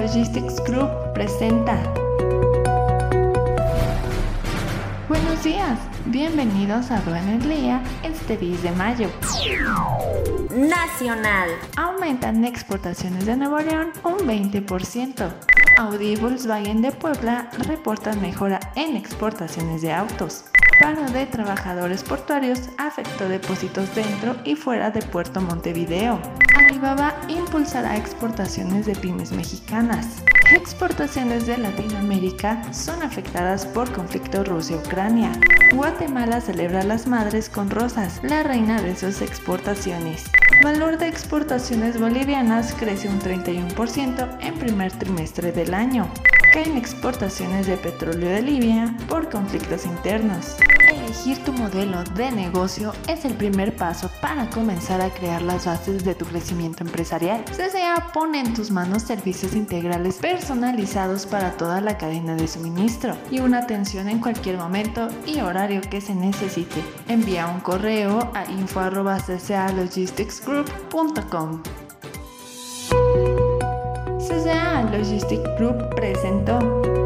Logistics Group presenta. Buenos días, bienvenidos a Aduana Día este 10 de mayo. Nacional. Aumentan exportaciones de Nuevo León un 20%. Audi Volkswagen de Puebla reportan mejora en exportaciones de autos. Paro de trabajadores portuarios afectó depósitos dentro y fuera de Puerto Montevideo. Alibaba impulsará exportaciones de pymes mexicanas. Exportaciones de Latinoamérica son afectadas por conflicto Rusia-Ucrania. Guatemala celebra las madres con rosas, la reina de sus exportaciones. Valor de exportaciones bolivianas crece un 31% en primer trimestre del año en exportaciones de petróleo de Libia por conflictos internos. Elegir tu modelo de negocio es el primer paso para comenzar a crear las bases de tu crecimiento empresarial. CCA pone en tus manos servicios integrales personalizados para toda la cadena de suministro y una atención en cualquier momento y horario que se necesite. Envía un correo a info.ccalogisticsgroup.com. CCA Logistic Group presentó.